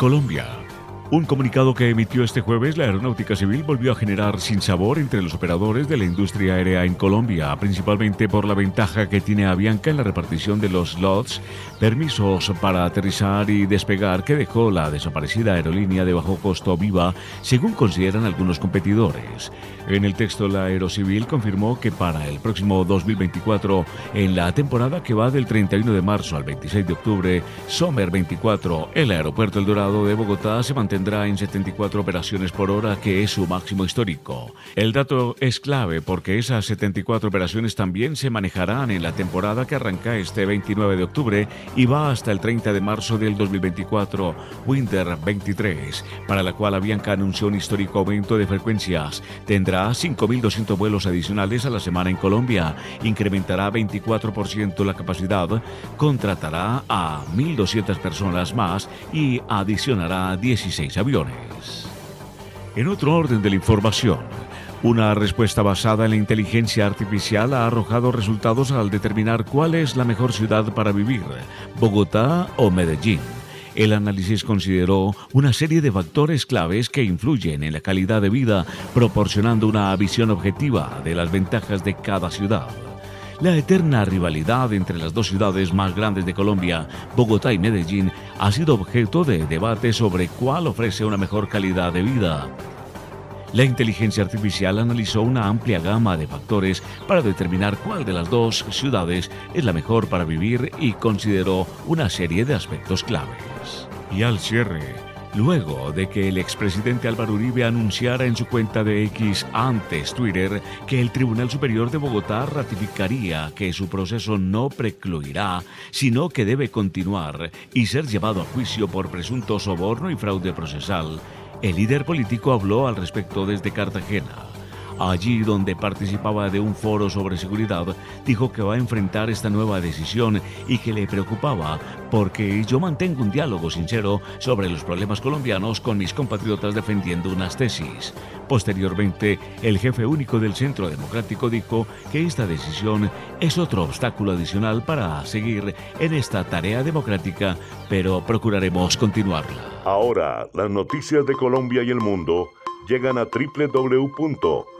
Colombia. Un comunicado que emitió este jueves la Aeronáutica Civil volvió a generar sinsabor entre los operadores de la industria aérea en Colombia, principalmente por la ventaja que tiene Avianca en la repartición de los slots, permisos para aterrizar y despegar que dejó la desaparecida aerolínea de bajo costo Viva, según consideran algunos competidores. En el texto, la Aerocivil confirmó que para el próximo 2024, en la temporada que va del 31 de marzo al 26 de octubre, Sommer 24, el aeropuerto El Dorado de Bogotá se mantendrá en 74 operaciones por hora, que es su máximo histórico. El dato es clave porque esas 74 operaciones también se manejarán en la temporada que arranca este 29 de octubre y va hasta el 30 de marzo del 2024, Winter 23, para la cual Avianca anunció un histórico aumento de frecuencias. Tendrá 5.200 vuelos adicionales a la semana en Colombia, incrementará 24% la capacidad, contratará a 1.200 personas más y adicionará 16 aviones. En otro orden de la información, una respuesta basada en la inteligencia artificial ha arrojado resultados al determinar cuál es la mejor ciudad para vivir, Bogotá o Medellín. El análisis consideró una serie de factores claves que influyen en la calidad de vida, proporcionando una visión objetiva de las ventajas de cada ciudad. La eterna rivalidad entre las dos ciudades más grandes de Colombia, Bogotá y Medellín, ha sido objeto de debate sobre cuál ofrece una mejor calidad de vida. La inteligencia artificial analizó una amplia gama de factores para determinar cuál de las dos ciudades es la mejor para vivir y consideró una serie de aspectos claves. Y al cierre, luego de que el expresidente Álvaro Uribe anunciara en su cuenta de X antes Twitter que el Tribunal Superior de Bogotá ratificaría que su proceso no precluirá, sino que debe continuar y ser llevado a juicio por presunto soborno y fraude procesal, el líder político habló al respecto desde Cartagena. Allí donde participaba de un foro sobre seguridad, dijo que va a enfrentar esta nueva decisión y que le preocupaba porque yo mantengo un diálogo sincero sobre los problemas colombianos con mis compatriotas defendiendo unas tesis. Posteriormente, el jefe único del Centro Democrático dijo que esta decisión es otro obstáculo adicional para seguir en esta tarea democrática, pero procuraremos continuarla. Ahora, las noticias de Colombia y el mundo llegan a www